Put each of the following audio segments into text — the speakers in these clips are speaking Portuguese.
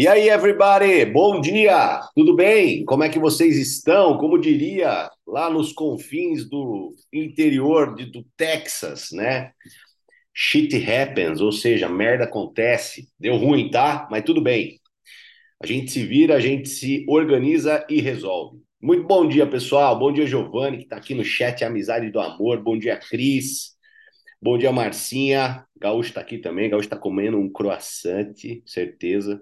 E aí, everybody, bom dia, tudo bem? Como é que vocês estão? Como diria lá nos confins do interior de, do Texas, né? Shit happens, ou seja, merda acontece. Deu ruim, tá? Mas tudo bem. A gente se vira, a gente se organiza e resolve. Muito bom dia, pessoal. Bom dia, Giovanni, que está aqui no chat Amizade do Amor. Bom dia, Cris. Bom dia, Marcinha. Gaúcho está aqui também. Gaúcho está comendo um croissant, certeza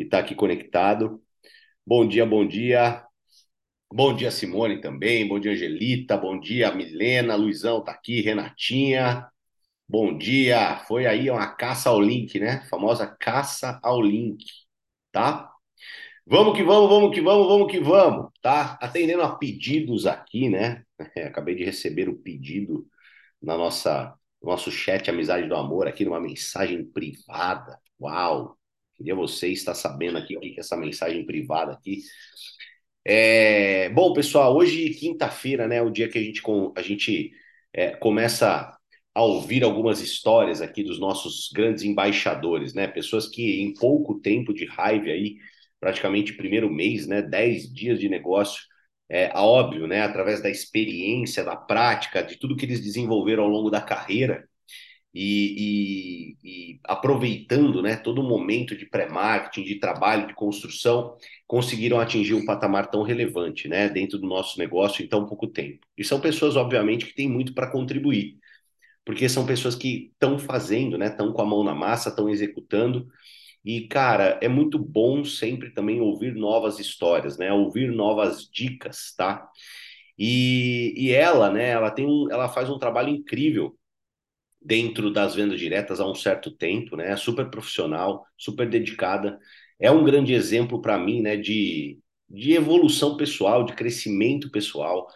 que está aqui conectado. Bom dia, bom dia. Bom dia, Simone também. Bom dia, Angelita. Bom dia, Milena. Luizão está aqui. Renatinha. Bom dia. Foi aí uma caça ao link, né? A famosa caça ao link, tá? Vamos que vamos, vamos que vamos, vamos que vamos, tá? Atendendo a pedidos aqui, né? É, acabei de receber o pedido na nossa nosso chat Amizade do Amor aqui numa mensagem privada. Uau! Queria você estar sabendo aqui o que é essa mensagem privada aqui. É, bom, pessoal, hoje, quinta-feira, né, o dia que a gente, a gente é, começa a ouvir algumas histórias aqui dos nossos grandes embaixadores, né? Pessoas que em pouco tempo de raiva aí, praticamente primeiro mês, né? Dez dias de negócio, é óbvio, né? Através da experiência, da prática, de tudo que eles desenvolveram ao longo da carreira, e, e, e, aproveitando né, todo o momento de pré-marketing, de trabalho, de construção, conseguiram atingir um patamar tão relevante né, dentro do nosso negócio em tão pouco tempo. E são pessoas, obviamente, que têm muito para contribuir, porque são pessoas que estão fazendo, né, estão com a mão na massa, estão executando. E, cara, é muito bom sempre também ouvir novas histórias, né? Ouvir novas dicas, tá? E, e ela, né, ela tem um, ela faz um trabalho incrível dentro das vendas diretas há um certo tempo, né? Super profissional, super dedicada. É um grande exemplo para mim, né, de, de evolução pessoal, de crescimento pessoal.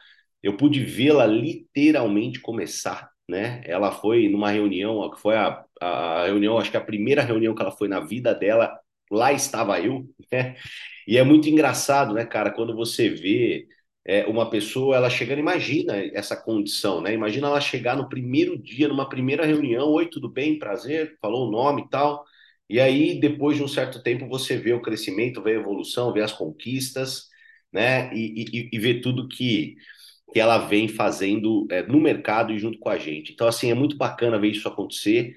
Eu pude vê-la literalmente começar, né? Ela foi numa reunião, que foi a, a reunião, acho que a primeira reunião que ela foi na vida dela, lá estava eu, né? E é muito engraçado, né, cara, quando você vê é, uma pessoa, ela chegando, imagina essa condição, né? Imagina ela chegar no primeiro dia, numa primeira reunião, oi, tudo bem, prazer, falou o nome e tal, e aí, depois de um certo tempo, você vê o crescimento, vê a evolução, vê as conquistas, né? E, e, e vê tudo que, que ela vem fazendo é, no mercado e junto com a gente. Então, assim, é muito bacana ver isso acontecer.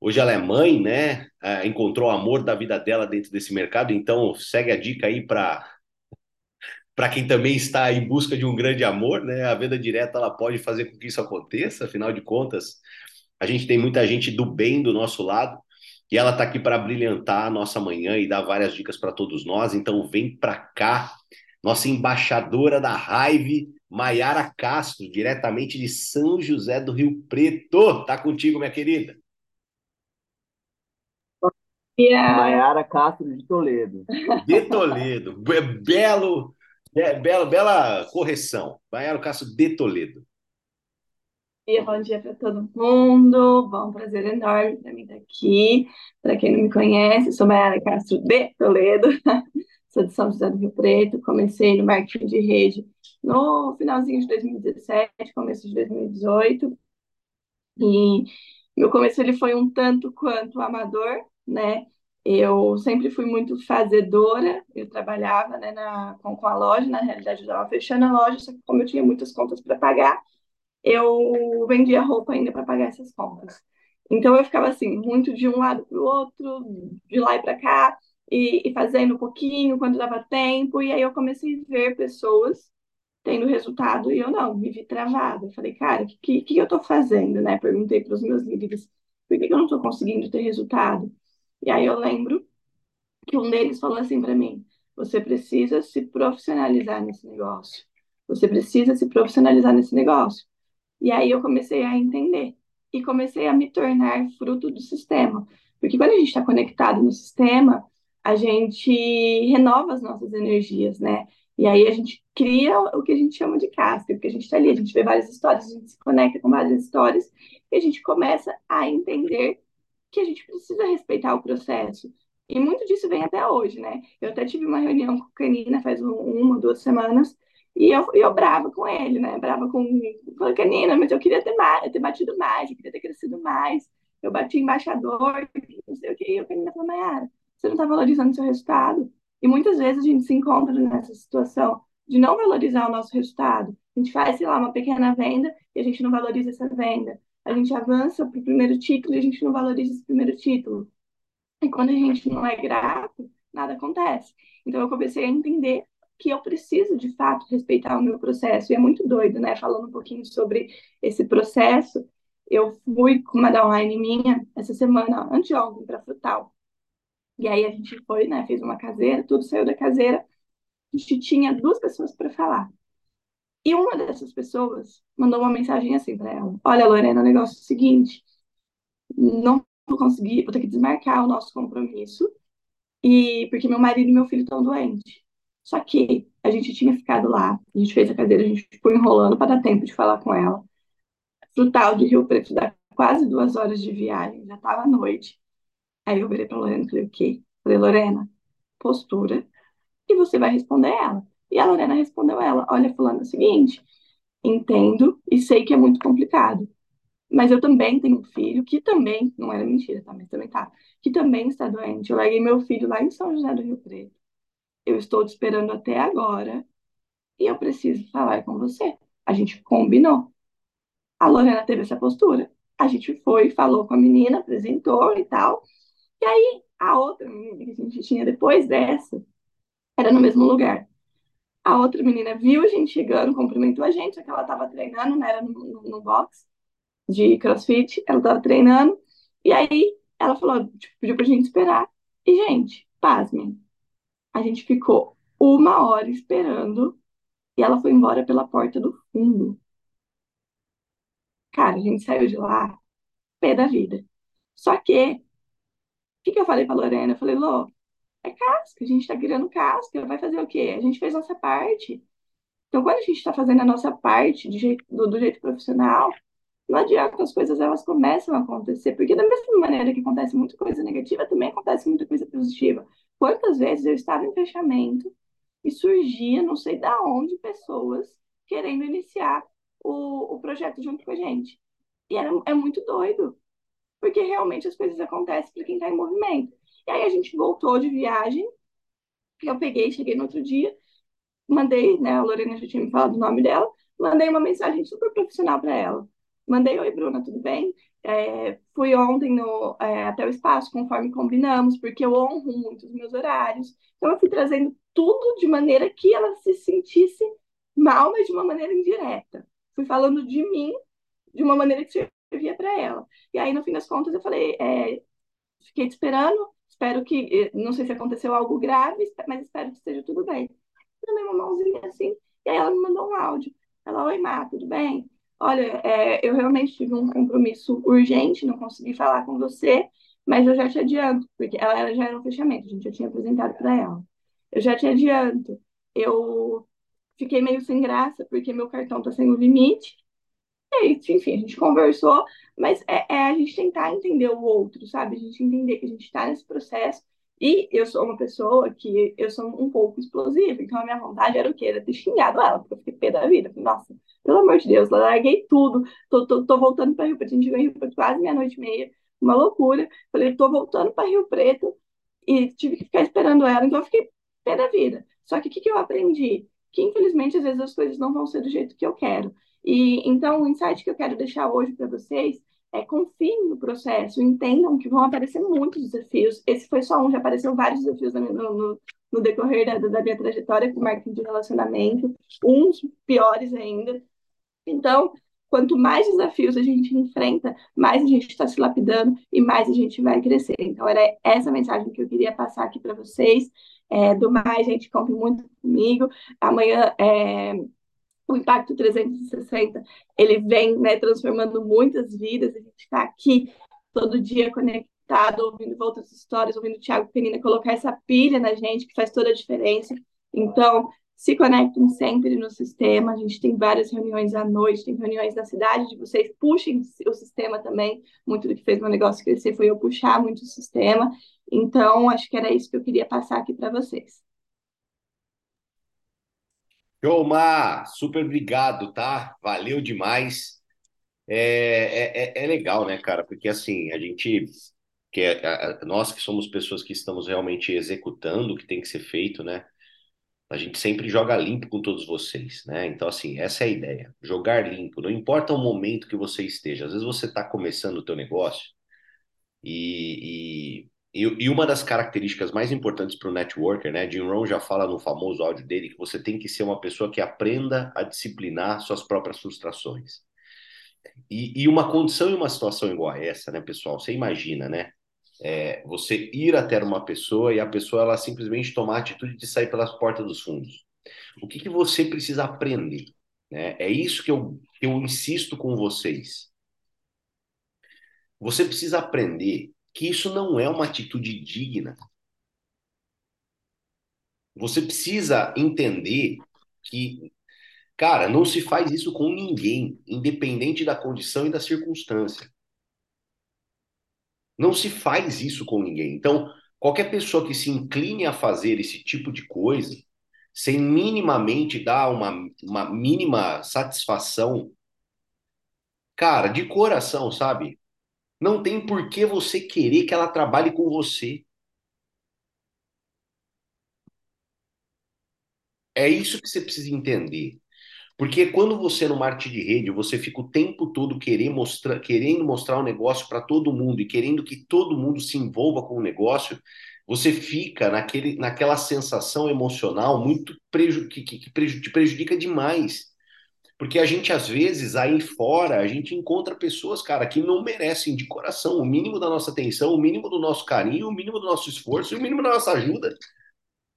Hoje ela é mãe, né? É, encontrou o amor da vida dela dentro desse mercado, então segue a dica aí para para quem também está em busca de um grande amor, né? A venda direta ela pode fazer com que isso aconteça, afinal de contas, a gente tem muita gente do bem do nosso lado e ela está aqui para brilhantar a nossa manhã e dar várias dicas para todos nós. Então vem para cá, nossa embaixadora da raiva, Maiara Castro, diretamente de São José do Rio Preto. Tá contigo, minha querida. Maiara Castro de Toledo. De Toledo. Belo é, bela, bela correção. Baiano Castro de Toledo. E bom dia para todo mundo. Bom prazer enorme para mim estar aqui. Para quem não me conhece, sou Maiara Castro de Toledo. sou de São José do Rio Preto. Comecei no marketing de rede no finalzinho de 2017, começo de 2018. E meu começo ele foi um tanto quanto amador, né? Eu sempre fui muito fazedora, eu trabalhava né, na, com, com a loja, na realidade eu estava fechando a loja, só que como eu tinha muitas contas para pagar, eu vendia roupa ainda para pagar essas contas. Então eu ficava assim, muito de um lado para o outro, de lá e para cá, e, e, fazendo um pouquinho quando dava tempo, e aí eu comecei a ver pessoas tendo resultado e eu não, me vi travada. Eu falei, cara, o que, que, que eu estou fazendo, né? Perguntei para os meus líderes, por que, que eu não estou conseguindo ter resultado? E aí eu lembro que um deles falou assim para mim: você precisa se profissionalizar nesse negócio. Você precisa se profissionalizar nesse negócio. E aí eu comecei a entender e comecei a me tornar fruto do sistema. Porque quando a gente está conectado no sistema, a gente renova as nossas energias, né? E aí a gente cria o que a gente chama de casca, porque a gente está ali, a gente vê várias histórias, a gente se conecta com várias histórias e a gente começa a entender que a gente precisa respeitar o processo. E muito disso vem até hoje, né? Eu até tive uma reunião com o Canina faz uma, duas semanas, e eu, eu brava com ele, né? Brava com, a Canina, mas eu queria ter, mais, ter batido mais, eu queria ter crescido mais. Eu bati embaixador, não sei o que, e o Canina falou, Mayara, você não está valorizando seu resultado. E muitas vezes a gente se encontra nessa situação de não valorizar o nosso resultado. A gente faz, sei lá, uma pequena venda e a gente não valoriza essa venda. A gente avança para o primeiro título e a gente não valoriza esse primeiro título. E quando a gente não é grato, nada acontece. Então eu comecei a entender que eu preciso, de fato, respeitar o meu processo. E é muito doido, né? Falando um pouquinho sobre esse processo, eu fui com uma downline minha essa semana, anteontem, para Frutal. E aí a gente foi, né? Fez uma caseira, tudo saiu da caseira. A gente tinha duas pessoas para falar. E uma dessas pessoas mandou uma mensagem assim para ela: Olha, Lorena, o negócio é o seguinte, não vou conseguir, vou ter que desmarcar o nosso compromisso, e porque meu marido e meu filho estão doentes. Só que a gente tinha ficado lá, a gente fez a cadeira, a gente ficou enrolando para dar tempo de falar com ela. Frutal de Rio Preto dá quase duas horas de viagem, já estava à noite. Aí eu virei para Lorena e falei, o quê? Falei, Lorena, postura, e você vai responder ela. E a Lorena respondeu ela, olha, fulano, é o seguinte, entendo e sei que é muito complicado, mas eu também tenho um filho que também, não era mentira, tá, mas também tá, que também está doente. Eu larguei meu filho lá em São José do Rio Preto. Eu estou te esperando até agora e eu preciso falar com você. A gente combinou. A Lorena teve essa postura. A gente foi, falou com a menina, apresentou e tal. E aí, a outra menina que a gente tinha depois dessa, era no mesmo lugar. A outra menina viu a gente chegando, cumprimentou a gente, que ela estava treinando, né? Era no, no, no box de crossfit, ela estava treinando. E aí, ela falou, tipo, pediu pra gente esperar. E, gente, pasmem, a gente ficou uma hora esperando e ela foi embora pela porta do fundo. Cara, a gente saiu de lá, pé da vida. Só que, o que, que eu falei pra Lorena? Eu falei, Lô, é casca, a gente tá criando casca, vai fazer o quê? A gente fez nossa parte. Então, quando a gente está fazendo a nossa parte jeito, do, do jeito profissional, não adianta, as coisas elas começam a acontecer, porque da mesma maneira que acontece muita coisa negativa, também acontece muita coisa positiva. Quantas vezes eu estava em fechamento e surgia, não sei da onde, pessoas querendo iniciar o, o projeto junto com a gente. E era, é muito doido, porque realmente as coisas acontecem para quem está em movimento. E aí a gente voltou de viagem, eu peguei, cheguei no outro dia, mandei, né, a Lorena já tinha me falado o nome dela, mandei uma mensagem super profissional para ela. Mandei, oi, Bruna, tudo bem? É, fui ontem no, é, até o espaço, conforme combinamos, porque eu honro muito os meus horários. Então, eu fui trazendo tudo de maneira que ela se sentisse mal, mas de uma maneira indireta. Fui falando de mim de uma maneira que servia para ela. E aí, no fim das contas, eu falei, é, fiquei te esperando, espero que, não sei se aconteceu algo grave, mas espero que esteja tudo bem. Mandei uma mãozinha assim, e aí ela me mandou um áudio. Ela, oi, Má, tudo bem? Olha, é, eu realmente tive um compromisso urgente, não consegui falar com você, mas eu já te adianto, porque ela, ela já era um fechamento, a gente já tinha apresentado para ela. Eu já te adianto, eu fiquei meio sem graça, porque meu cartão está sem o limite, enfim, a gente conversou, mas é, é, a gente tentar entender o outro, sabe? A gente entender que a gente está nesse processo. E eu sou uma pessoa que eu sou um pouco explosiva, então a minha vontade era o quê? Era ter xingado ela, porque eu fiquei pé da vida. Nossa, pelo amor de Deus, larguei tudo, tô, tô, tô voltando para Rio Preto, a gente veio Rio Preto quase meia-noite e meia, uma loucura. Falei, tô voltando para Rio Preto e tive que ficar esperando ela, então eu fiquei pé da vida. Só que o que, que eu aprendi? Que infelizmente às vezes as coisas não vão ser do jeito que eu quero. E então o insight que eu quero deixar hoje para vocês é confiem no processo, entendam que vão aparecer muitos desafios. Esse foi só um, já apareceu vários desafios no, no, no decorrer da, da, minha trajetória com marketing de relacionamento, uns piores ainda. Então, quanto mais desafios a gente enfrenta, mais a gente está se lapidando e mais a gente vai crescer. Então, era essa mensagem que eu queria passar aqui para vocês. É, do mais, gente, compre muito comigo. Amanhã é, o Impacto 360, ele vem né, transformando muitas vidas, a gente está aqui todo dia conectado, ouvindo outras histórias, ouvindo o Thiago Penina colocar essa pilha na gente, que faz toda a diferença. Então, se conectem sempre no sistema, a gente tem várias reuniões à noite, tem reuniões na cidade de vocês, puxem o sistema também, muito do que fez meu negócio crescer foi eu puxar muito o sistema, então acho que era isso que eu queria passar aqui para vocês. Show, Mar, super obrigado, tá? Valeu demais. É, é, é, é legal, né, cara? Porque assim, a gente que é nós que somos pessoas que estamos realmente executando o que tem que ser feito, né? A gente sempre joga limpo com todos vocês, né? Então, assim, essa é a ideia. Jogar limpo. Não importa o momento que você esteja. Às vezes você está começando o teu negócio e, e, e, uma das características mais importantes para o networker, né? Jim Rohn já fala no famoso áudio dele que você tem que ser uma pessoa que aprenda a disciplinar suas próprias frustrações. E, e uma condição e uma situação igual a essa, né, pessoal? Você imagina, né? é, você ir até uma pessoa e a pessoa ela simplesmente tomar a atitude de sair pelas portas dos fundos. O que, que você precisa aprender? Né? É isso que eu, que eu insisto com vocês. Você precisa aprender que isso não é uma atitude digna. Você precisa entender que, cara, não se faz isso com ninguém, independente da condição e da circunstância. Não se faz isso com ninguém. Então, qualquer pessoa que se incline a fazer esse tipo de coisa, sem minimamente dar uma, uma mínima satisfação, cara, de coração, sabe? Não tem por que você querer que ela trabalhe com você. É isso que você precisa entender. Porque quando você no marketing de rede, você fica o tempo todo querer mostrar, querendo mostrar o um negócio para todo mundo e querendo que todo mundo se envolva com o negócio, você fica naquele, naquela sensação emocional muito preju que, que, que preju te prejudica demais. Porque a gente, às vezes, aí fora, a gente encontra pessoas, cara, que não merecem de coração o mínimo da nossa atenção, o mínimo do nosso carinho, o mínimo do nosso esforço e o mínimo da nossa ajuda.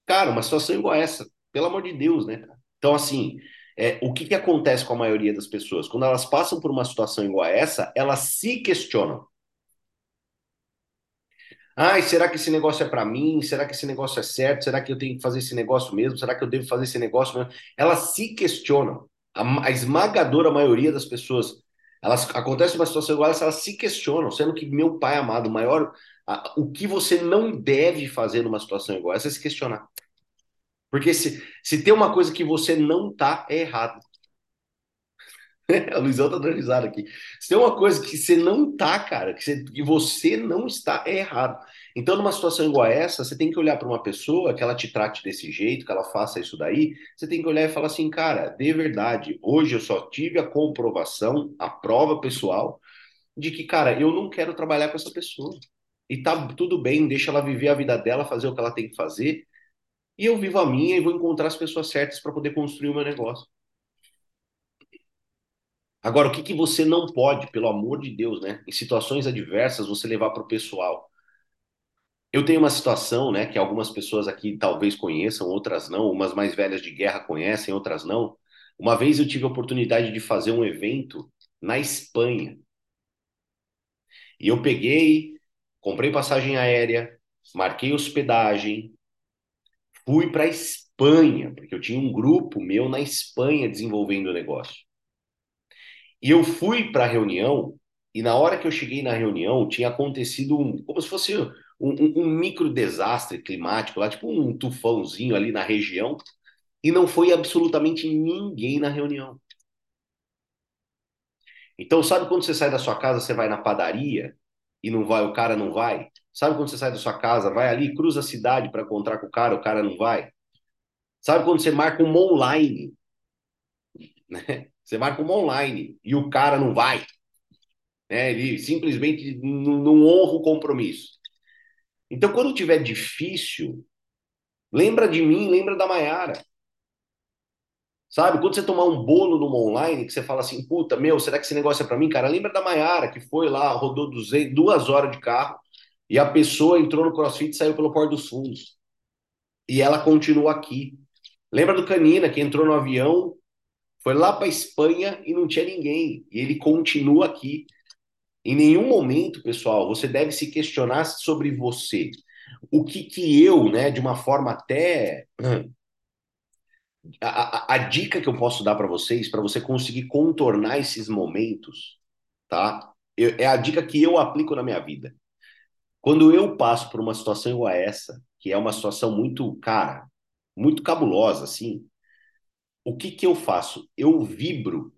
Cara, uma situação igual essa, pelo amor de Deus, né? Então, assim, é, o que, que acontece com a maioria das pessoas? Quando elas passam por uma situação igual a essa, elas se questionam. Ai, será que esse negócio é para mim? Será que esse negócio é certo? Será que eu tenho que fazer esse negócio mesmo? Será que eu devo fazer esse negócio mesmo? Elas se questionam. A, a esmagadora maioria das pessoas, elas acontece uma situação igual essa, elas se questionam, sendo que meu pai amado, maior, a, o que você não deve fazer numa situação igual essa é se questionar. Porque se, se tem uma coisa que você não tá, é errado. A Luizão tá dando risada aqui. Se tem uma coisa que você não tá, cara, que você, que você não está, é errado. Então, numa situação igual a essa, você tem que olhar para uma pessoa que ela te trate desse jeito, que ela faça isso daí. Você tem que olhar e falar assim, cara, de verdade, hoje eu só tive a comprovação, a prova pessoal, de que, cara, eu não quero trabalhar com essa pessoa. E tá tudo bem, deixa ela viver a vida dela, fazer o que ela tem que fazer e eu vivo a minha e vou encontrar as pessoas certas para poder construir o meu negócio. Agora, o que, que você não pode, pelo amor de Deus, né? Em situações adversas, você levar para o pessoal. Eu tenho uma situação, né, que algumas pessoas aqui talvez conheçam, outras não, umas mais velhas de guerra conhecem, outras não. Uma vez eu tive a oportunidade de fazer um evento na Espanha. E eu peguei, comprei passagem aérea, marquei hospedagem, fui para a Espanha, porque eu tinha um grupo meu na Espanha desenvolvendo o negócio. E eu fui para a reunião, e na hora que eu cheguei na reunião, tinha acontecido um, como se fosse um, um, um micro desastre climático, lá, tipo um tufãozinho ali na região, e não foi absolutamente ninguém na reunião. Então, sabe quando você sai da sua casa, você vai na padaria e não vai, o cara não vai? Sabe quando você sai da sua casa, vai ali, cruza a cidade para encontrar com o cara, o cara não vai? Sabe quando você marca uma online? Né? Você marca uma online e o cara não vai. Né? Ele simplesmente não, honra o compromisso. Então, quando tiver difícil, lembra de mim, lembra da Maiara. Sabe? Quando você tomar um bolo numa online, que você fala assim, puta, meu, será que esse negócio é para mim? Cara, lembra da Maiara, que foi lá, rodou duas horas de carro, e a pessoa entrou no crossfit e saiu pelo Porto dos Fundos. E ela continua aqui. Lembra do Canina, que entrou no avião, foi lá para Espanha e não tinha ninguém. E ele continua aqui. Em nenhum momento, pessoal, você deve se questionar sobre você. O que que eu, né, de uma forma até a, a, a dica que eu posso dar para vocês, para você conseguir contornar esses momentos, tá? Eu, é a dica que eu aplico na minha vida. Quando eu passo por uma situação igual a essa, que é uma situação muito, cara, muito cabulosa, assim, o que que eu faço? Eu vibro.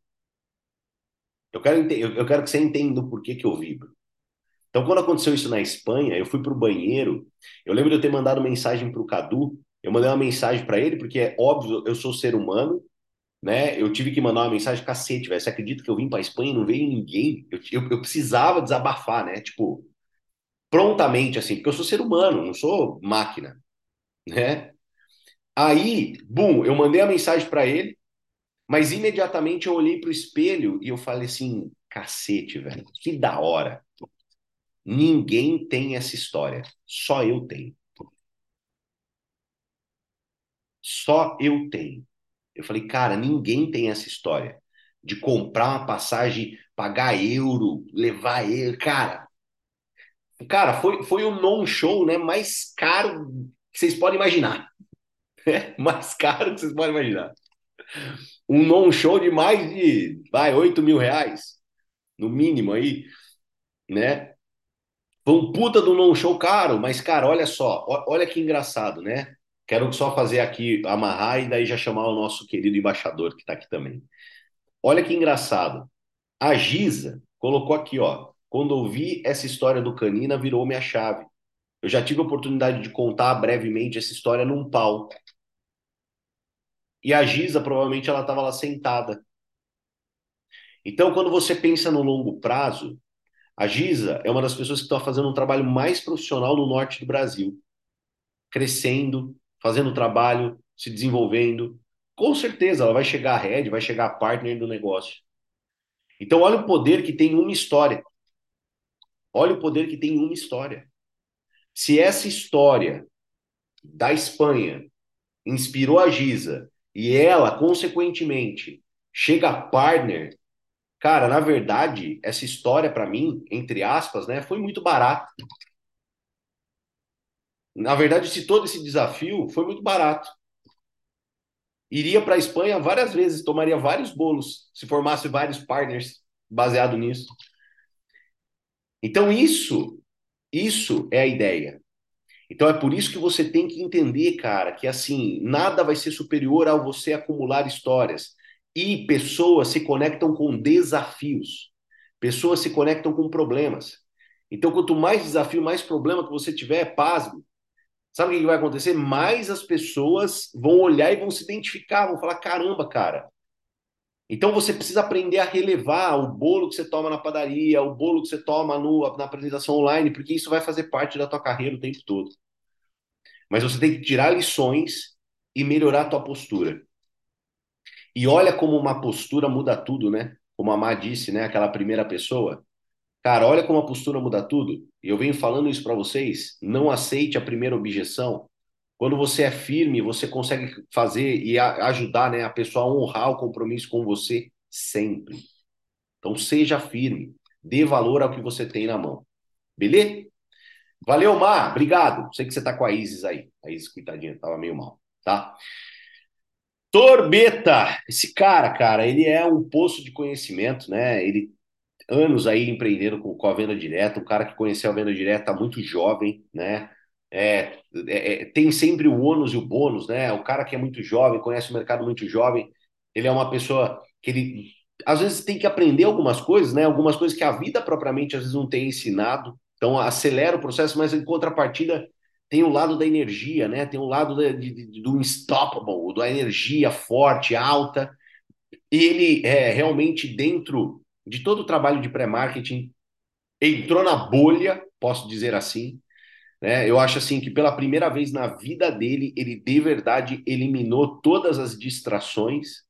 Eu quero, eu quero que você entenda o porquê que eu vibro. Então, quando aconteceu isso na Espanha, eu fui para o banheiro. Eu lembro de eu ter mandado mensagem para o Cadu. Eu mandei uma mensagem para ele, porque é óbvio, eu sou ser humano, né? Eu tive que mandar uma mensagem, cacete, velho. Você acredita que eu vim para Espanha e não veio ninguém? Eu, eu, eu, precisava desabafar, né? Tipo, prontamente, assim, porque eu sou ser humano, não sou máquina, né? Aí, bum, eu mandei a mensagem para ele, mas imediatamente eu olhei para o espelho e eu falei assim: cacete, velho, que da hora. Ninguém tem essa história, só eu tenho. Só eu tenho. Eu falei, cara, ninguém tem essa história de comprar uma passagem, pagar euro, levar euro. Cara, cara, foi, foi o non-show né, mais caro que vocês podem imaginar. É, mais caro que vocês podem imaginar. Um non-show de mais de, vai, 8 mil reais, no mínimo aí, né? Foi um puta do non-show caro, mas, cara, olha só, olha que engraçado, né? Quero só fazer aqui, amarrar e daí já chamar o nosso querido embaixador que está aqui também. Olha que engraçado. A Giza colocou aqui, ó. Quando ouvi essa história do Canina, virou minha chave. Eu já tive a oportunidade de contar brevemente essa história num palco. E a Giza, provavelmente, ela estava lá sentada. Então, quando você pensa no longo prazo, a Giza é uma das pessoas que está fazendo um trabalho mais profissional no norte do Brasil, crescendo, fazendo trabalho, se desenvolvendo. Com certeza ela vai chegar a head, vai chegar a partner do negócio. Então, olha o poder que tem uma história. Olha o poder que tem uma história. Se essa história da Espanha inspirou a Giza e ela, consequentemente, chega a partner Cara, na verdade, essa história para mim, entre aspas, né, foi muito barata. Na verdade, se todo esse desafio foi muito barato. Iria para a Espanha várias vezes, tomaria vários bolos, se formasse vários partners baseado nisso. Então isso, isso é a ideia. Então é por isso que você tem que entender, cara, que assim, nada vai ser superior ao você acumular histórias. E pessoas se conectam com desafios. Pessoas se conectam com problemas. Então, quanto mais desafio, mais problema que você tiver, é pasmo. Sabe o que vai acontecer? Mais as pessoas vão olhar e vão se identificar, vão falar: caramba, cara. Então você precisa aprender a relevar o bolo que você toma na padaria, o bolo que você toma no, na apresentação online, porque isso vai fazer parte da tua carreira o tempo todo. Mas você tem que tirar lições e melhorar a tua postura. E olha como uma postura muda tudo, né? Como a Má disse, né? Aquela primeira pessoa. Cara, olha como a postura muda tudo. E eu venho falando isso para vocês. Não aceite a primeira objeção. Quando você é firme, você consegue fazer e ajudar né, a pessoa a honrar o compromisso com você sempre. Então, seja firme. Dê valor ao que você tem na mão. Beleza? Valeu, Mar. Obrigado. Sei que você tá com a Isis aí. A Isis, coitadinha, tava meio mal, tá? Torbeta, esse cara, cara, ele é um poço de conhecimento, né? Ele anos aí empreendendo com, com a venda direta, um cara que conheceu a venda direta muito jovem, né? É, é, é, tem sempre o ônus e o bônus, né? O cara que é muito jovem, conhece o mercado muito jovem, ele é uma pessoa que ele às vezes tem que aprender algumas coisas, né? Algumas coisas que a vida propriamente às vezes não tem ensinado, então acelera o processo, mas em contrapartida tem o lado da energia, né? Tem o lado de, de, do unstoppable, da energia forte, alta. E ele é realmente dentro de todo o trabalho de pré-marketing entrou na bolha, posso dizer assim. Né? Eu acho assim que pela primeira vez na vida dele, ele de verdade eliminou todas as distrações,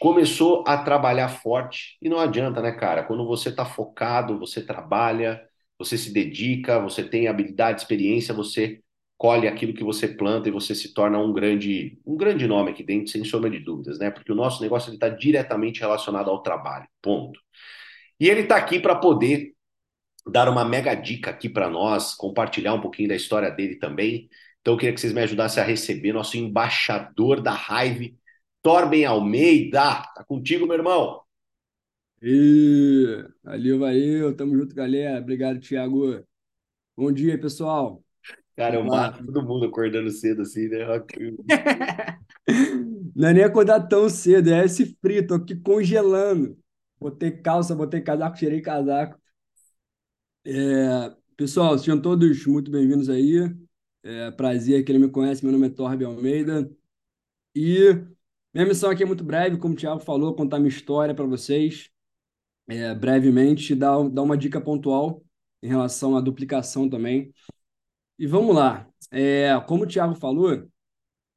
começou a trabalhar forte. E não adianta, né, cara? Quando você está focado, você trabalha, você se dedica, você tem habilidade, experiência, você colhe aquilo que você planta e você se torna um grande, um grande nome aqui dentro, sem sombra de dúvidas, né? Porque o nosso negócio está diretamente relacionado ao trabalho, ponto. E ele está aqui para poder dar uma mega dica aqui para nós, compartilhar um pouquinho da história dele também. Então eu queria que vocês me ajudassem a receber nosso embaixador da Hive, Torben Almeida. Tá contigo, meu irmão. E valeu, valeu, tamo junto, galera. Obrigado, Thiago. Bom dia, pessoal. Cara, eu mato todo mundo acordando cedo assim, né? Não é nem acordar tão cedo, é esse frio, tô aqui congelando. Botei calça, botei casaco, tirei casaco. É, pessoal, sejam todos muito bem-vindos aí. É, prazer, quem não me conhece, meu nome é Torbe Almeida. E minha missão aqui é muito breve, como o Thiago falou, contar minha história para vocês, é, brevemente, dar, dar uma dica pontual em relação à duplicação também. E vamos lá. É, como o Thiago falou,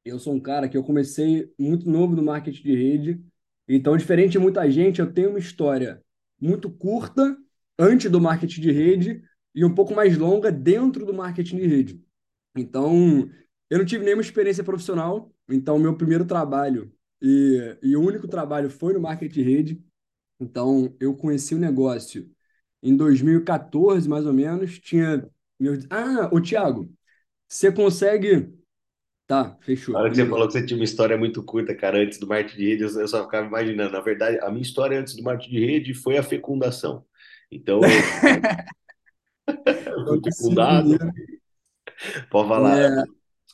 eu sou um cara que eu comecei muito novo no marketing de rede, então, diferente de muita gente, eu tenho uma história muito curta antes do marketing de rede e um pouco mais longa dentro do marketing de rede. Então, eu não tive nenhuma experiência profissional, então meu primeiro trabalho e, e o único trabalho foi no marketing de rede. Então, eu conheci o negócio em 2014, mais ou menos, tinha meu... Ah, o Thiago, você consegue Tá, fechou. Na hora que você falou que você tinha uma história muito curta, cara, antes do marketing de rede, eu só ficava imaginando. Na verdade, a minha história antes do marketing de rede foi a fecundação. Então, eu fui fecundado. Pode falar. É,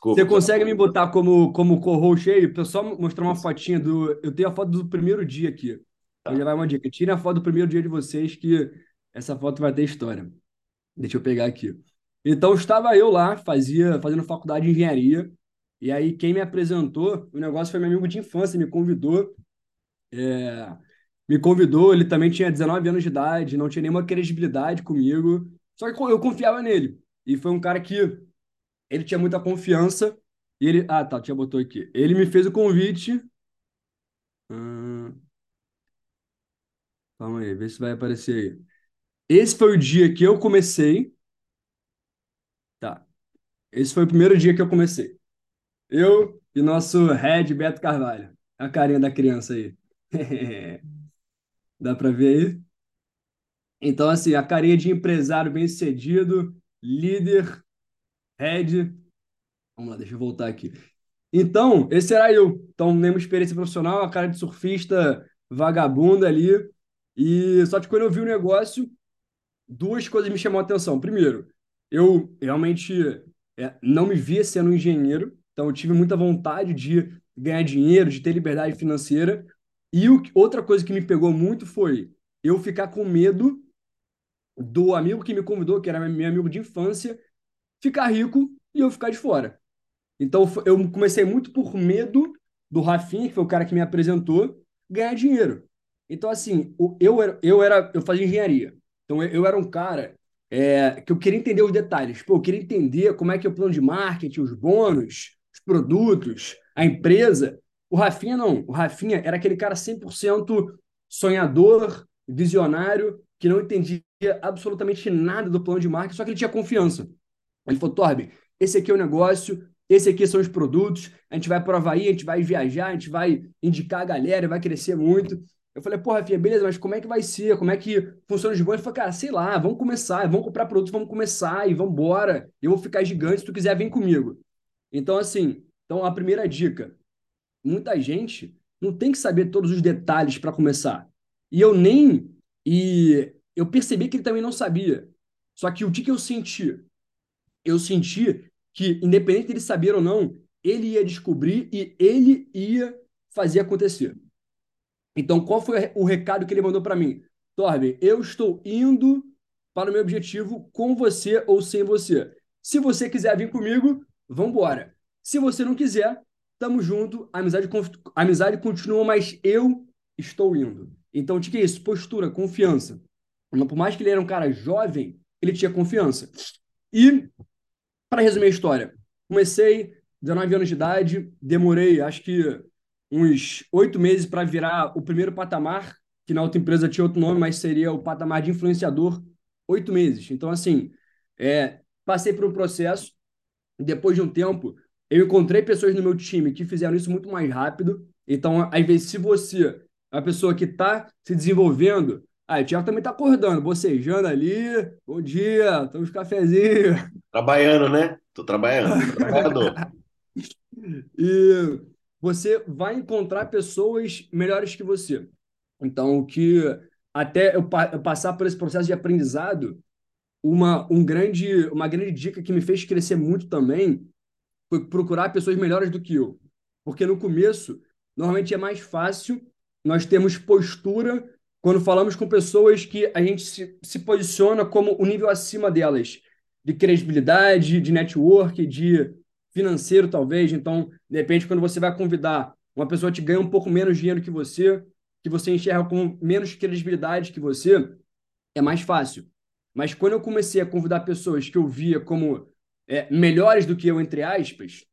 Desculpa. Você consegue me botar como, como co-host aí? Pra só mostrar uma fotinha do. Eu tenho a foto do primeiro dia aqui. Tá. Já vai uma dica. Tire a foto do primeiro dia de vocês, que essa foto vai ter história. Deixa eu pegar aqui. Então, estava eu lá, fazia, fazendo faculdade de engenharia. E aí, quem me apresentou, o negócio foi meu amigo de infância, me convidou. É, me convidou, ele também tinha 19 anos de idade, não tinha nenhuma credibilidade comigo. Só que eu confiava nele. E foi um cara que ele tinha muita confiança. E ele. Ah, tá, tinha botou aqui. Ele me fez o convite. Hum... Calma aí, vê se vai aparecer aí. Esse foi o dia que eu comecei. Tá. Esse foi o primeiro dia que eu comecei. Eu e nosso head Beto Carvalho. A carinha da criança aí. Dá para ver aí? Então, assim, a carinha de empresário bem-sucedido, líder, head. Vamos lá, deixa eu voltar aqui. Então, esse era eu. Então, nenhuma experiência profissional, a cara de surfista vagabunda ali. E só que quando eu vi o negócio, duas coisas me chamou a atenção. Primeiro, eu realmente é, não me via sendo engenheiro. Então, eu tive muita vontade de ganhar dinheiro, de ter liberdade financeira. E o, outra coisa que me pegou muito foi eu ficar com medo do amigo que me convidou, que era meu amigo de infância, ficar rico e eu ficar de fora. Então, eu comecei muito por medo do Rafinha, que foi o cara que me apresentou, ganhar dinheiro. Então, assim, eu era, eu, era, eu fazia engenharia. Então, eu era um cara é, que eu queria entender os detalhes. Pô, eu queria entender como é que é o plano de marketing, os bônus, produtos, a empresa. O Rafinha não. O Rafinha era aquele cara 100% sonhador, visionário, que não entendia absolutamente nada do plano de marketing, só que ele tinha confiança. Ele falou, Torben, esse aqui é o negócio, esse aqui são os produtos, a gente vai provar aí, a gente vai viajar, a gente vai indicar a galera, vai crescer muito. Eu falei, porra, Rafinha, beleza, mas como é que vai ser? Como é que funciona os bons? Ele falou, cara, sei lá, vamos começar, vamos comprar produtos, vamos começar e vamos embora. Eu vou ficar gigante, se tu quiser, vem comigo. Então, assim, então a primeira dica: muita gente não tem que saber todos os detalhes para começar. E eu nem. E eu percebi que ele também não sabia. Só que o que, que eu senti? Eu senti que, independente dele saber ou não, ele ia descobrir e ele ia fazer acontecer. Então, qual foi o recado que ele mandou para mim? Torben, eu estou indo para o meu objetivo com você ou sem você. Se você quiser vir comigo, vambora. Se você não quiser, tamo junto, a amizade, a amizade continua, mas eu estou indo. Então, o que é isso? Postura, confiança. Por mais que ele era um cara jovem, ele tinha confiança. E, para resumir a história, comecei 19 anos de idade, demorei, acho que uns oito meses para virar o primeiro patamar, que na outra empresa tinha outro nome, mas seria o patamar de influenciador, oito meses. Então, assim, é, passei por um processo, depois de um tempo, eu encontrei pessoas no meu time que fizeram isso muito mais rápido. Então, às vezes, se você é uma pessoa que está se desenvolvendo, ah, o Thiago também está acordando, bocejando ali. Bom dia, estamos cafezinho. Trabalhando, né? Tô trabalhando, trabalhador. e você vai encontrar pessoas melhores que você. Então, o que até eu, eu passar por esse processo de aprendizado, uma, um grande, uma grande dica que me fez crescer muito também foi procurar pessoas melhores do que eu. Porque no começo, normalmente é mais fácil nós temos postura quando falamos com pessoas que a gente se, se posiciona como o nível acima delas, de credibilidade, de network, de financeiro, talvez. Então, de repente, quando você vai convidar uma pessoa que ganha um pouco menos dinheiro que você, que você enxerga com menos credibilidade que você, é mais fácil. Mas quando eu comecei a convidar pessoas que eu via como é, melhores do que eu, entre aspas,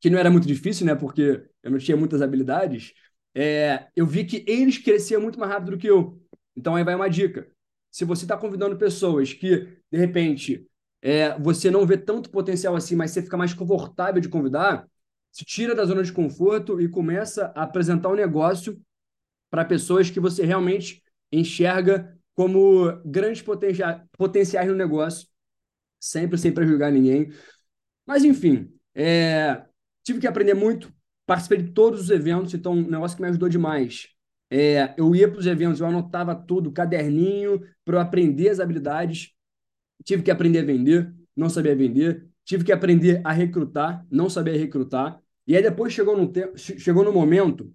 que não era muito difícil, né? Porque eu não tinha muitas habilidades, é, eu vi que eles cresciam muito mais rápido do que eu. Então aí vai uma dica. Se você está convidando pessoas que, de repente, é, você não vê tanto potencial assim, mas você fica mais confortável de convidar, se tira da zona de conforto e começa a apresentar um negócio para pessoas que você realmente enxerga como grandes potencia potenciais no negócio, sempre sem prejudicar ninguém. Mas, enfim, é, tive que aprender muito, participei de todos os eventos, então, um negócio que me ajudou demais. É, eu ia para os eventos, eu anotava tudo, caderninho, para eu aprender as habilidades. Tive que aprender a vender, não sabia vender. Tive que aprender a recrutar, não sabia recrutar. E aí depois chegou no, tempo, chegou no momento,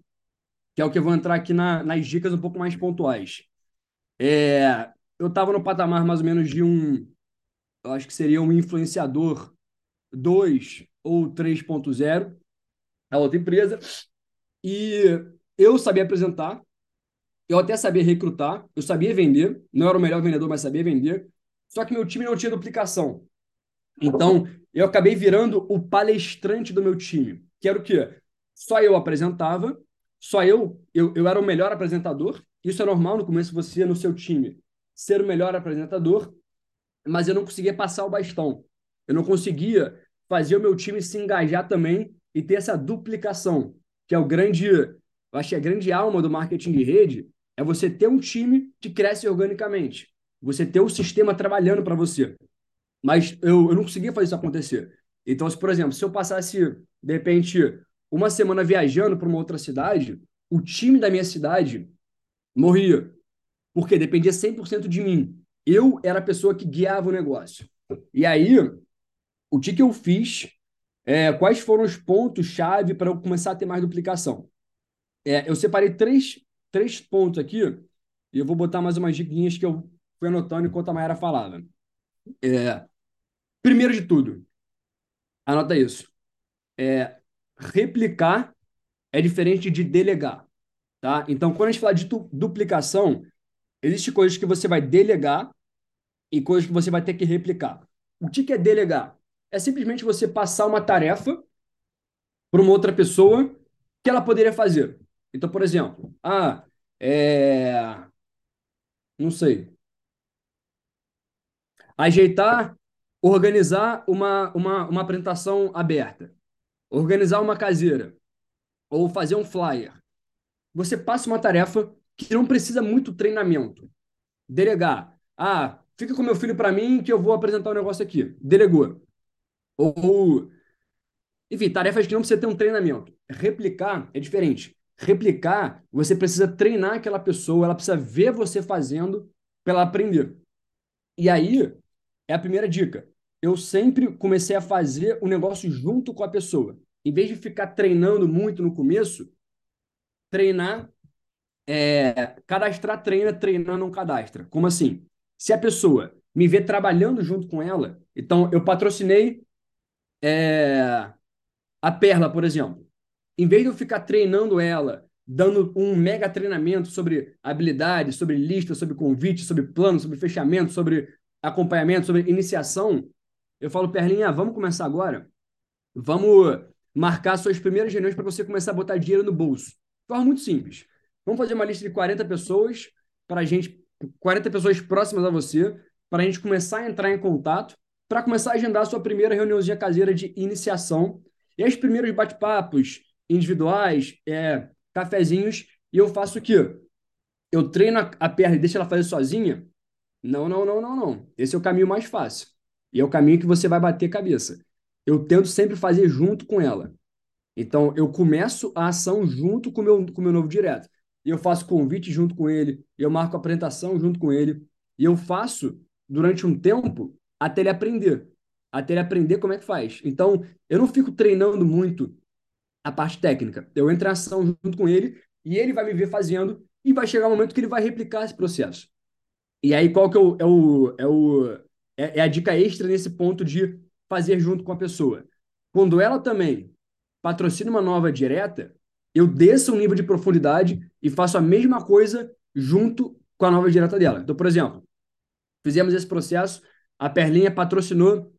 que é o que eu vou entrar aqui na, nas dicas um pouco mais pontuais. É, eu estava no patamar mais ou menos de um, eu acho que seria um influenciador 2 ou 3.0, a outra empresa, e eu sabia apresentar, eu até sabia recrutar, eu sabia vender, não era o melhor vendedor, mas sabia vender, só que meu time não tinha duplicação. Então, eu acabei virando o palestrante do meu time, que era o quê? Só eu apresentava, só eu, eu, eu era o melhor apresentador, isso é normal no começo você, no seu time, ser o melhor apresentador, mas eu não conseguia passar o bastão. Eu não conseguia fazer o meu time se engajar também e ter essa duplicação, que é o grande, eu acho que a grande alma do marketing de rede, é você ter um time que cresce organicamente. Você ter o sistema trabalhando para você. Mas eu, eu não conseguia fazer isso acontecer. Então, se, por exemplo, se eu passasse, de repente, uma semana viajando para uma outra cidade, o time da minha cidade morria. Porque dependia 100% de mim. Eu era a pessoa que guiava o negócio. E aí, o que, que eu fiz? É, quais foram os pontos-chave para eu começar a ter mais duplicação? É, eu separei três, três pontos aqui, e eu vou botar mais umas diquinhas que eu fui anotando enquanto a Mayara falava. É, primeiro de tudo, anota isso. É, replicar é diferente de delegar. Tá? Então, quando a gente fala de duplicação, existem coisas que você vai delegar e coisas que você vai ter que replicar. O que é delegar? É simplesmente você passar uma tarefa para uma outra pessoa que ela poderia fazer. Então, por exemplo, ah, é... não sei. Ajeitar, organizar uma, uma, uma apresentação aberta, organizar uma caseira, ou fazer um flyer você passa uma tarefa que não precisa muito treinamento. Delegar. Ah, fica com meu filho para mim que eu vou apresentar um negócio aqui. Delegou. Ou, enfim, tarefas que não precisa ter um treinamento. Replicar é diferente. Replicar, você precisa treinar aquela pessoa, ela precisa ver você fazendo para ela aprender. E aí, é a primeira dica. Eu sempre comecei a fazer o negócio junto com a pessoa. Em vez de ficar treinando muito no começo, treinar, é, cadastrar treina, treinar não cadastra. Como assim? Se a pessoa me vê trabalhando junto com ela, então eu patrocinei é, a Perla, por exemplo. Em vez de eu ficar treinando ela, dando um mega treinamento sobre habilidades, sobre lista, sobre convite, sobre plano, sobre fechamento, sobre acompanhamento, sobre iniciação, eu falo, Perlinha, vamos começar agora? Vamos marcar suas primeiras reuniões para você começar a botar dinheiro no bolso forma muito simples. Vamos fazer uma lista de 40 pessoas para a gente, 40 pessoas próximas a você, para a gente começar a entrar em contato, para começar a agendar a sua primeira reuniãozinha caseira de iniciação. E os primeiros bate-papos individuais, é, cafezinhos, e eu faço o quê? Eu treino a perna e deixo ela fazer sozinha? Não, não, não, não, não. Esse é o caminho mais fácil. E é o caminho que você vai bater cabeça. Eu tento sempre fazer junto com ela. Então, eu começo a ação junto com meu, o com meu novo direto. E eu faço convite junto com ele, eu marco apresentação junto com ele, e eu faço durante um tempo até ele aprender. Até ele aprender como é que faz. Então, eu não fico treinando muito a parte técnica. Eu entro em ação junto com ele e ele vai me ver fazendo e vai chegar um momento que ele vai replicar esse processo. E aí, qual que é, o, é, o, é, o, é, é a dica extra nesse ponto de fazer junto com a pessoa? Quando ela também patrocina uma nova direta, eu desço um nível de profundidade e faço a mesma coisa junto com a nova direta dela. Então, por exemplo, fizemos esse processo, a Perlinha patrocinou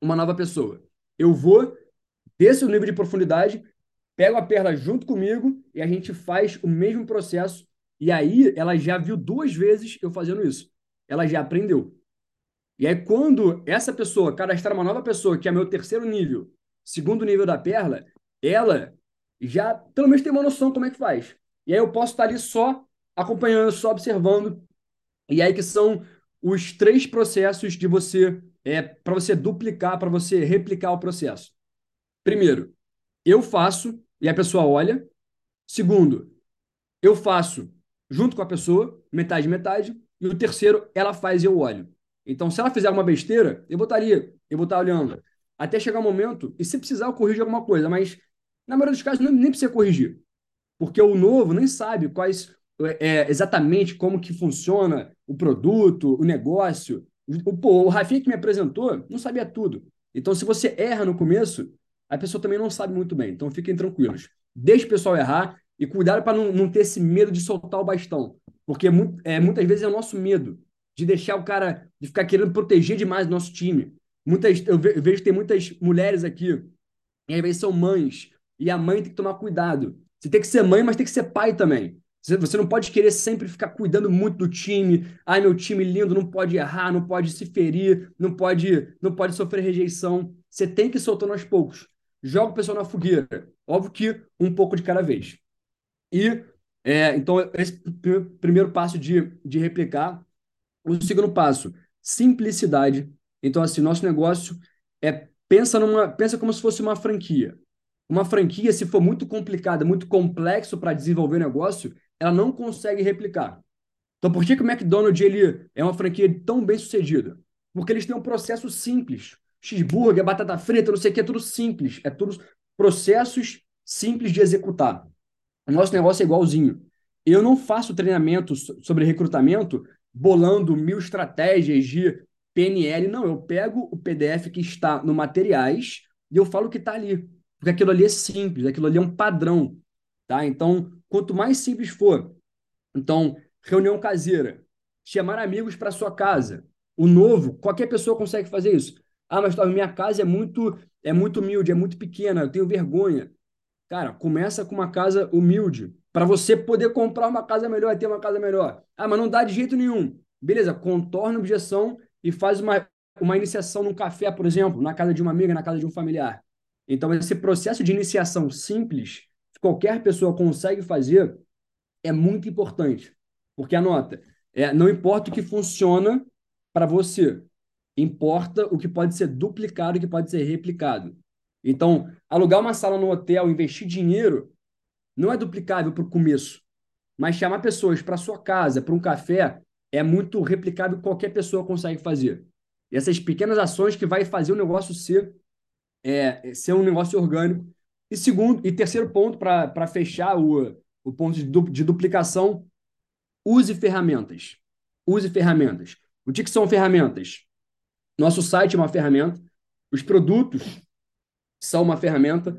uma nova pessoa. Eu vou, desço o nível de profundidade, pego a Perla junto comigo e a gente faz o mesmo processo. E aí ela já viu duas vezes eu fazendo isso. Ela já aprendeu. E aí, quando essa pessoa cadastrar uma nova pessoa, que é meu terceiro nível, segundo nível da Perla, ela já pelo menos tem uma noção como é que faz. E aí eu posso estar ali só acompanhando, só observando. E aí que são os três processos de você é para você duplicar, para você replicar o processo. Primeiro, eu faço e a pessoa olha. Segundo, eu faço junto com a pessoa, metade metade, e o terceiro ela faz e eu olho. Então, se ela fizer alguma besteira, eu botaria, eu vou estar olhando até chegar o um momento, e se precisar eu corrijo alguma coisa, mas na maioria dos casos nem, precisa corrigir, porque o novo nem sabe quais é, exatamente como que funciona o produto, o negócio. O, pô, o Rafinha que me apresentou não sabia tudo. Então, se você erra no começo, a pessoa também não sabe muito bem. Então, fiquem tranquilos. Deixe o pessoal errar e cuidado para não, não ter esse medo de soltar o bastão. Porque é, muitas vezes é o nosso medo de deixar o cara, de ficar querendo proteger demais o nosso time. Muitas, eu, ve, eu vejo que tem muitas mulheres aqui, e às vezes são mães, e a mãe tem que tomar cuidado. Você tem que ser mãe, mas tem que ser pai também. Você não pode querer sempre ficar cuidando muito do time. Ai, meu time lindo, não pode errar, não pode se ferir, não pode, não pode sofrer rejeição. Você tem que ir soltando aos poucos. Joga o pessoal na fogueira. Óbvio que um pouco de cada vez. E, é, então, esse primeiro passo de, de replicar. O segundo passo, simplicidade. Então, assim, nosso negócio é pensa numa pensa como se fosse uma franquia. Uma franquia, se for muito complicada, muito complexo para desenvolver negócio, ela não consegue replicar. Então, por que, que o McDonald's ele é uma franquia tão bem sucedida? Porque eles têm um processo simples. Cheeseburger, batata frita, não sei o que, é tudo simples. É tudo processos simples de executar. O nosso negócio é igualzinho. Eu não faço treinamento sobre recrutamento bolando mil estratégias de PNL, não. Eu pego o PDF que está no materiais e eu falo o que está ali. Porque aquilo ali é simples, aquilo ali é um padrão. Tá? Então, quanto mais simples for, então, reunião caseira, chamar amigos para sua casa. O novo, qualquer pessoa consegue fazer isso. Ah, mas minha casa é muito é muito humilde, é muito pequena, eu tenho vergonha. Cara, começa com uma casa humilde, para você poder comprar uma casa melhor e ter uma casa melhor. Ah, mas não dá de jeito nenhum. Beleza, contorna a objeção e faz uma, uma iniciação num café, por exemplo, na casa de uma amiga, na casa de um familiar. Então, esse processo de iniciação simples qualquer pessoa consegue fazer é muito importante. Porque anota, é, não importa o que funciona para você, importa o que pode ser duplicado, o que pode ser replicado. Então, alugar uma sala no hotel, investir dinheiro, não é duplicável para o começo. Mas chamar pessoas para sua casa, para um café, é muito replicável, qualquer pessoa consegue fazer. E essas pequenas ações que vai fazer o negócio ser, é, ser um negócio orgânico e segundo, e terceiro ponto, para fechar o, o ponto de, du, de duplicação, use ferramentas. Use ferramentas. O que, que são ferramentas? Nosso site é uma ferramenta, os produtos são uma ferramenta,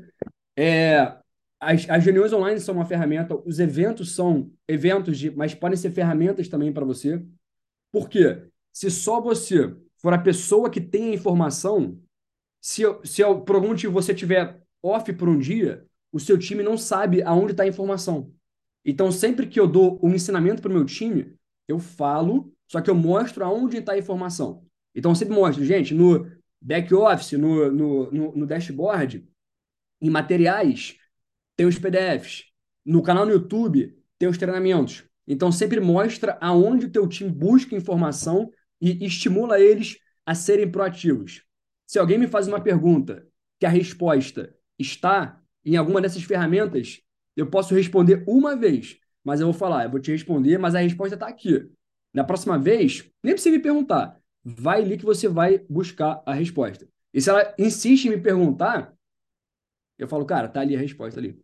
é, as, as reuniões online são uma ferramenta, os eventos são eventos, de, mas podem ser ferramentas também para você. Por quê? Se só você for a pessoa que tem a informação, se, se por algum motivo você tiver off por um dia, o seu time não sabe aonde está a informação. Então, sempre que eu dou um ensinamento para o meu time, eu falo, só que eu mostro aonde está a informação. Então, eu sempre mostro, gente, no back office, no, no, no, no dashboard, em materiais, tem os PDFs. No canal no YouTube, tem os treinamentos. Então, sempre mostra aonde o teu time busca informação e estimula eles a serem proativos. Se alguém me faz uma pergunta que a resposta está em alguma dessas ferramentas, eu posso responder uma vez, mas eu vou falar, eu vou te responder, mas a resposta está aqui. Na próxima vez, nem precisa me perguntar. Vai ali que você vai buscar a resposta. E se ela insiste em me perguntar, eu falo, cara, tá ali a resposta ali.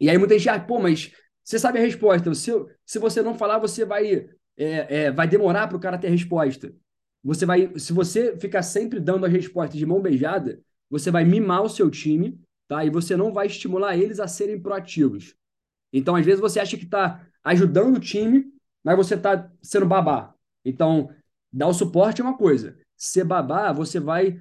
E aí muita gente, ah, pô, mas você sabe a resposta. Se, se você não falar, você vai, é, é, vai demorar para o cara ter a resposta. Você vai, se você ficar sempre dando as respostas de mão beijada, você vai mimar o seu time, tá? E você não vai estimular eles a serem proativos. Então, às vezes você acha que está ajudando o time, mas você está sendo babá. Então, dar o suporte é uma coisa. Ser babá, você vai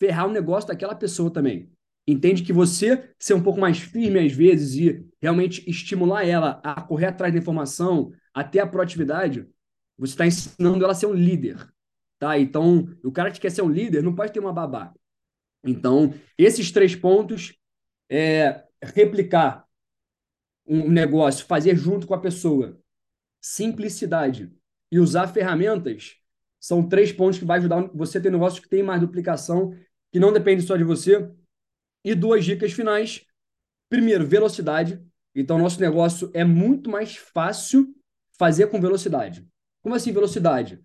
ferrar o negócio daquela pessoa também. Entende que você ser um pouco mais firme às vezes e realmente estimular ela a correr atrás da informação, até a proatividade, você está ensinando ela a ser um líder. Tá? Então, o cara que quer ser um líder não pode ter uma babá. Então, esses três pontos é replicar um negócio, fazer junto com a pessoa, simplicidade e usar ferramentas são três pontos que vai ajudar você a ter negócios que tem mais duplicação, que não depende só de você, e duas dicas finais. Primeiro, velocidade. Então, nosso negócio é muito mais fácil fazer com velocidade. Como assim velocidade?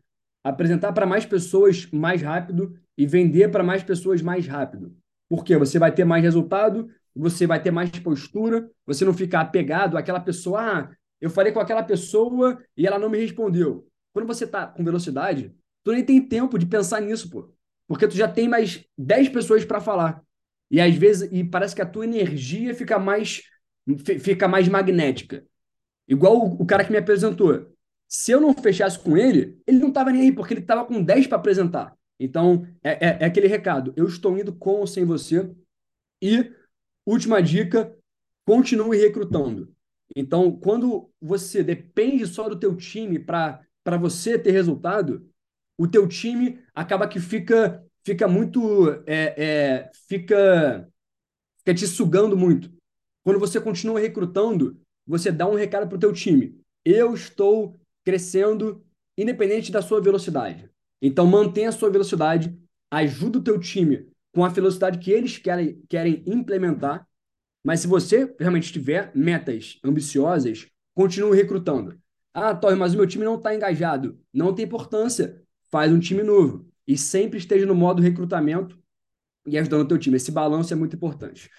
Apresentar para mais pessoas mais rápido e vender para mais pessoas mais rápido. Por quê? Você vai ter mais resultado, você vai ter mais postura, você não fica apegado àquela pessoa. Ah, eu falei com aquela pessoa e ela não me respondeu. Quando você está com velocidade, tu nem tem tempo de pensar nisso, pô. Porque tu já tem mais 10 pessoas para falar. E às vezes, e parece que a tua energia fica mais fica mais magnética. Igual o cara que me apresentou. Se eu não fechasse com ele, ele não estava nem aí, porque ele estava com 10 para apresentar. Então, é, é, é, aquele recado. Eu estou indo com ou sem você. E, última dica, continue recrutando. Então, quando você depende só do teu time para você ter resultado, o teu time acaba que fica fica muito. É, é, fica, fica te sugando muito. Quando você continua recrutando, você dá um recado para o teu time. Eu estou crescendo independente da sua velocidade. Então mantenha a sua velocidade, ajuda o teu time com a velocidade que eles querem, querem implementar. Mas se você realmente tiver metas ambiciosas, continue recrutando. Ah, Torre, mas o meu time não está engajado. Não tem importância. Faz um time novo e sempre esteja no modo recrutamento e ajudando o teu time. Esse balanço é muito importante.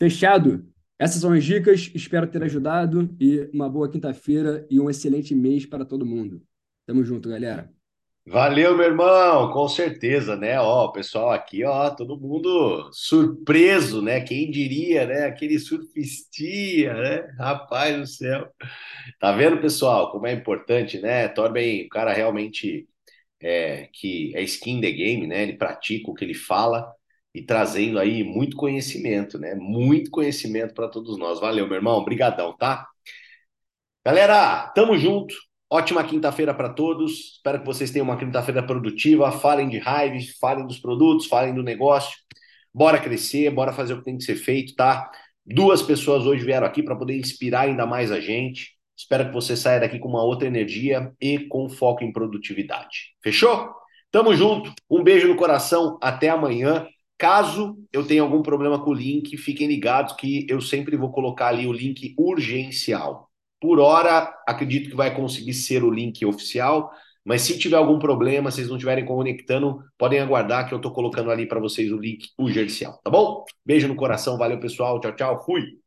Fechado? Essas são as dicas, espero ter ajudado e uma boa quinta-feira e um excelente mês para todo mundo. Tamo junto, galera. Valeu, meu irmão, com certeza, né? Ó, pessoal aqui, ó, todo mundo surpreso, né? Quem diria, né? Aquele surfistia, né? Rapaz do céu. Tá vendo, pessoal, como é importante, né? Torben, o cara realmente é, que é skin the game, né? Ele pratica o que ele fala e trazendo aí muito conhecimento, né? Muito conhecimento para todos nós. Valeu, meu irmão. Obrigadão, tá? Galera, tamo junto. Ótima quinta-feira para todos. Espero que vocês tenham uma quinta-feira produtiva. Falem de Hive, falem dos produtos, falem do negócio. Bora crescer, bora fazer o que tem que ser feito, tá? Duas pessoas hoje vieram aqui para poder inspirar ainda mais a gente. Espero que você saia daqui com uma outra energia e com foco em produtividade. Fechou? Tamo junto. Um beijo no coração. Até amanhã. Caso eu tenha algum problema com o link, fiquem ligados que eu sempre vou colocar ali o link urgencial. Por hora, acredito que vai conseguir ser o link oficial, mas se tiver algum problema, vocês não estiverem conectando, podem aguardar que eu estou colocando ali para vocês o link urgencial, tá bom? Beijo no coração, valeu pessoal, tchau, tchau, fui!